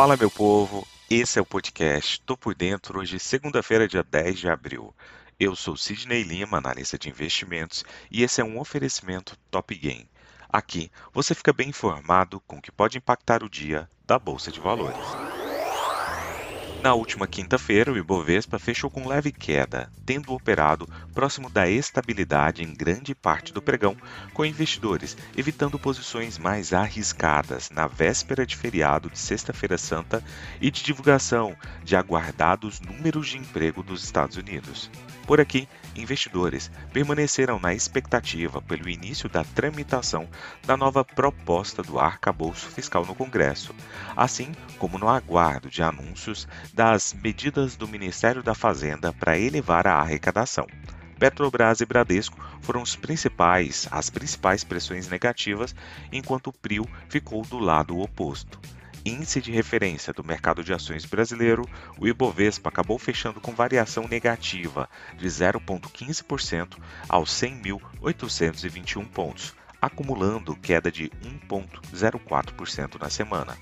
Fala, meu povo. Esse é o podcast Tô por Dentro, hoje, segunda-feira, dia 10 de abril. Eu sou Sidney Lima, analista de investimentos, e esse é um oferecimento Top Game. Aqui você fica bem informado com o que pode impactar o dia da Bolsa de Valores. Na última quinta-feira, o Ibovespa fechou com leve queda, tendo operado próximo da estabilidade em grande parte do pregão, com investidores evitando posições mais arriscadas na véspera de feriado de Sexta-feira Santa e de divulgação de aguardados números de emprego dos Estados Unidos. Por aqui, investidores permaneceram na expectativa pelo início da tramitação da nova proposta do arcabouço fiscal no Congresso, assim como no aguardo de anúncios das medidas do Ministério da Fazenda para elevar a arrecadação. Petrobras e Bradesco foram principais, as principais pressões negativas, enquanto o PRIO ficou do lado oposto índice de referência do mercado de ações brasileiro, o Ibovespa acabou fechando com variação negativa de 0,15% aos 100.821 pontos, acumulando queda de 1,04% na semana.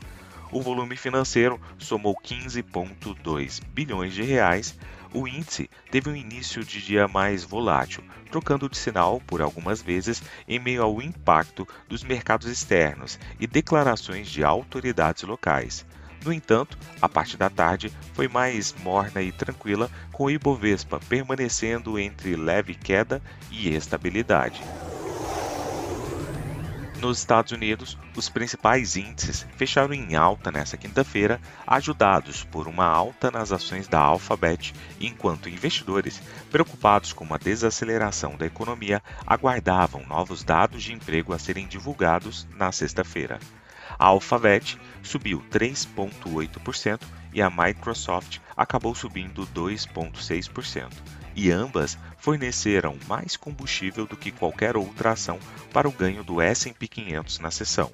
O volume financeiro somou 15,2 bilhões de reais, o índice teve um início de dia mais volátil, trocando de sinal por algumas vezes em meio ao impacto dos mercados externos e declarações de autoridades locais. No entanto, a parte da tarde foi mais morna e tranquila, com o Ibovespa permanecendo entre leve queda e estabilidade. Nos Estados Unidos, os principais índices fecharam em alta nesta quinta-feira, ajudados por uma alta nas ações da Alphabet, enquanto investidores, preocupados com uma desaceleração da economia, aguardavam novos dados de emprego a serem divulgados na sexta-feira. A Alphabet subiu 3,8% e a Microsoft acabou subindo 2,6% e ambas forneceram mais combustível do que qualquer outra ação para o ganho do S&P 500 na sessão.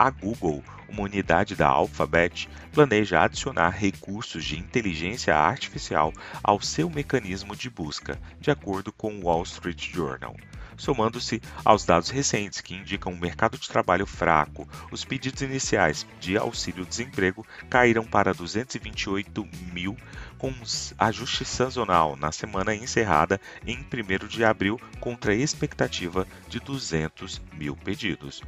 A Google, uma unidade da Alphabet, planeja adicionar recursos de inteligência artificial ao seu mecanismo de busca, de acordo com o Wall Street Journal somando-se aos dados recentes que indicam um mercado de trabalho fraco. Os pedidos iniciais de auxílio-desemprego caíram para 228 mil, com ajuste sazonal na semana encerrada em 1 de abril, contra a expectativa de 200 mil pedidos.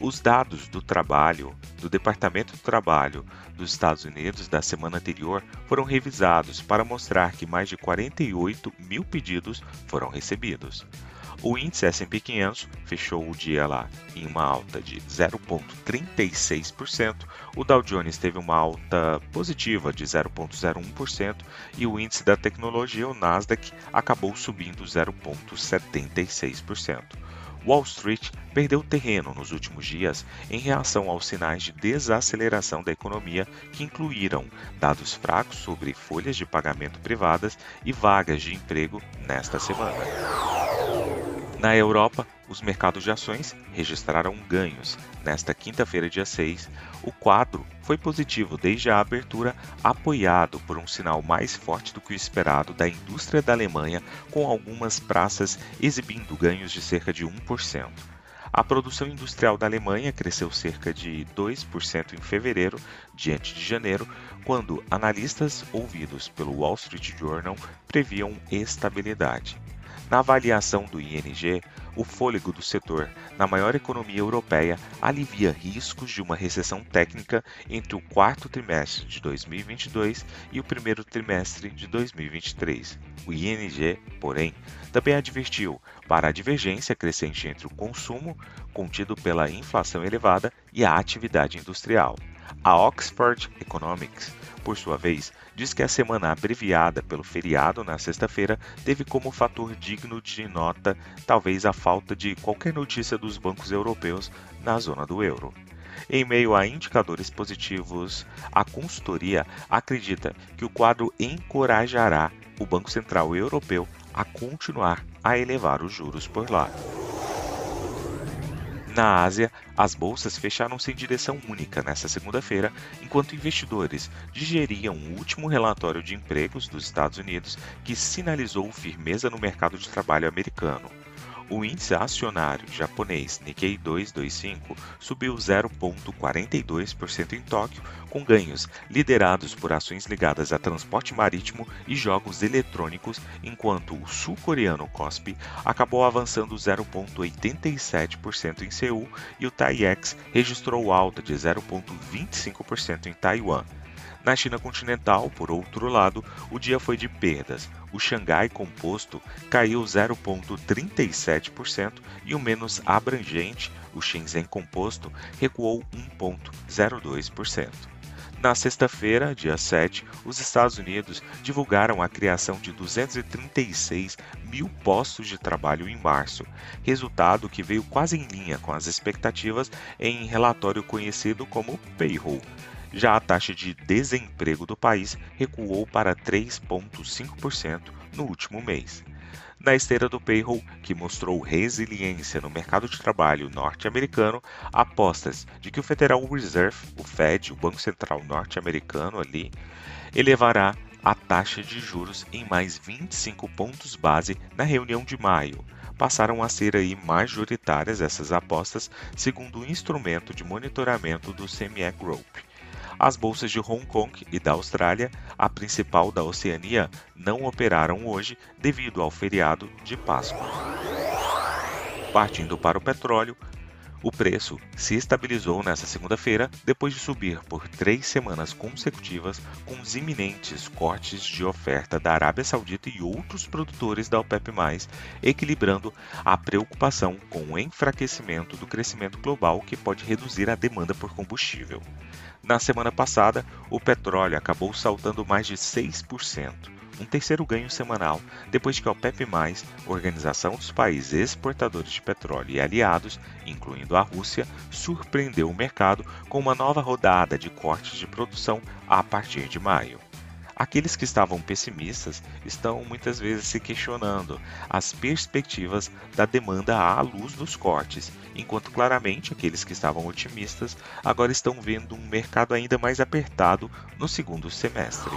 Os dados do trabalho do Departamento do Trabalho dos Estados Unidos da semana anterior foram revisados para mostrar que mais de 48 mil pedidos foram recebidos. O índice S&P 500 fechou o dia lá em uma alta de 0,36%, o Dow Jones teve uma alta positiva de 0,01% e o índice da tecnologia, o Nasdaq, acabou subindo 0,76%. Wall Street perdeu terreno nos últimos dias em reação aos sinais de desaceleração da economia que incluíram dados fracos sobre folhas de pagamento privadas e vagas de emprego nesta semana. Na Europa, os mercados de ações registraram ganhos. Nesta quinta-feira, dia 6, o quadro foi positivo desde a abertura, apoiado por um sinal mais forte do que o esperado da indústria da Alemanha, com algumas praças exibindo ganhos de cerca de 1%. A produção industrial da Alemanha cresceu cerca de 2% em fevereiro, diante de janeiro, quando analistas ouvidos pelo Wall Street Journal previam estabilidade. Na avaliação do ING, o fôlego do setor na maior economia europeia alivia riscos de uma recessão técnica entre o quarto trimestre de 2022 e o primeiro trimestre de 2023. O ING, porém, também advertiu para a divergência crescente entre o consumo, contido pela inflação elevada, e a atividade industrial. A Oxford Economics por sua vez, diz que a semana abreviada pelo feriado na sexta-feira teve como fator digno de nota talvez a falta de qualquer notícia dos bancos europeus na zona do euro. Em meio a indicadores positivos, a consultoria acredita que o quadro encorajará o Banco Central Europeu a continuar a elevar os juros por lá. Na Ásia, as bolsas fecharam-se em direção única nesta segunda-feira, enquanto investidores digeriam o último relatório de empregos dos Estados Unidos que sinalizou firmeza no mercado de trabalho americano. O índice acionário japonês Nikkei 225 subiu 0,42% em Tóquio, com ganhos liderados por ações ligadas a transporte marítimo e jogos eletrônicos, enquanto o sul-coreano KOSPI acabou avançando 0,87% em Seul e o TAIEX registrou alta de 0,25% em Taiwan. Na China continental, por outro lado, o dia foi de perdas. O Xangai Composto caiu 0,37% e o menos abrangente, o Shenzhen Composto, recuou 1,02%. Na sexta-feira, dia 7, os Estados Unidos divulgaram a criação de 236 mil postos de trabalho em março, resultado que veio quase em linha com as expectativas em relatório conhecido como Payroll. Já a taxa de desemprego do país recuou para 3,5% no último mês. Na esteira do payroll, que mostrou resiliência no mercado de trabalho norte-americano, apostas de que o Federal Reserve, o Fed, o Banco Central norte-americano ali, elevará a taxa de juros em mais 25 pontos base na reunião de maio. Passaram a ser aí majoritárias essas apostas, segundo o instrumento de monitoramento do CME Group. As bolsas de Hong Kong e da Austrália, a principal da Oceania, não operaram hoje devido ao feriado de Páscoa. Partindo para o petróleo, o preço se estabilizou nesta segunda-feira depois de subir por três semanas consecutivas com os iminentes cortes de oferta da Arábia Saudita e outros produtores da OPEP+, equilibrando a preocupação com o enfraquecimento do crescimento global que pode reduzir a demanda por combustível. Na semana passada, o petróleo acabou saltando mais de 6%, um terceiro ganho semanal, depois que a OPEP+, Organização dos Países Exportadores de Petróleo e aliados, incluindo a Rússia, surpreendeu o mercado com uma nova rodada de cortes de produção a partir de maio. Aqueles que estavam pessimistas estão muitas vezes se questionando as perspectivas da demanda à luz dos cortes, enquanto claramente aqueles que estavam otimistas agora estão vendo um mercado ainda mais apertado no segundo semestre.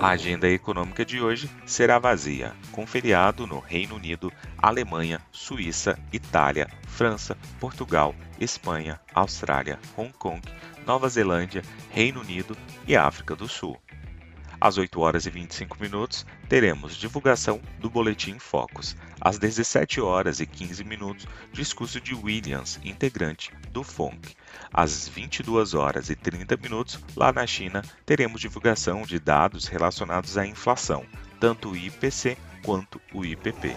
A agenda econômica de hoje será vazia, com feriado no Reino Unido, Alemanha, Suíça, Itália, França, Portugal, Espanha, Austrália, Hong Kong, Nova Zelândia, Reino Unido e África do Sul. Às 8 horas e 25 minutos, teremos divulgação do Boletim Focus. Às 17 horas e 15 minutos, discurso de Williams, integrante do FONC. Às 22 horas e 30 minutos, lá na China, teremos divulgação de dados relacionados à inflação, tanto o IPC quanto o IPP.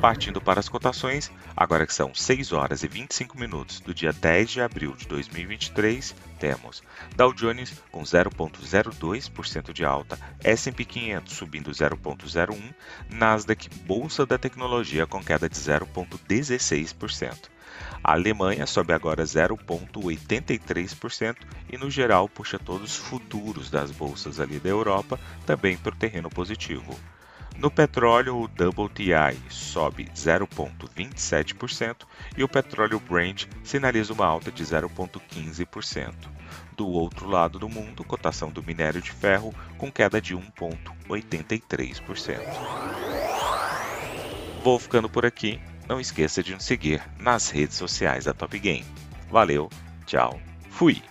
Partindo para as cotações, agora que são 6 horas e 25 minutos do dia 10 de abril de 2023, temos Dow Jones com 0,02% de alta, S&P 500 subindo 0,01%, Nasdaq Bolsa da Tecnologia com queda de 0,16%. A Alemanha sobe agora 0,83% e no geral puxa todos os futuros das bolsas ali da Europa também para o terreno positivo. No petróleo, o WTI sobe 0,27% e o petróleo Brent sinaliza uma alta de 0,15%. Do outro lado do mundo, cotação do minério de ferro com queda de 1,83%. Vou ficando por aqui. Não esqueça de nos seguir nas redes sociais da Top Game. Valeu, tchau, fui!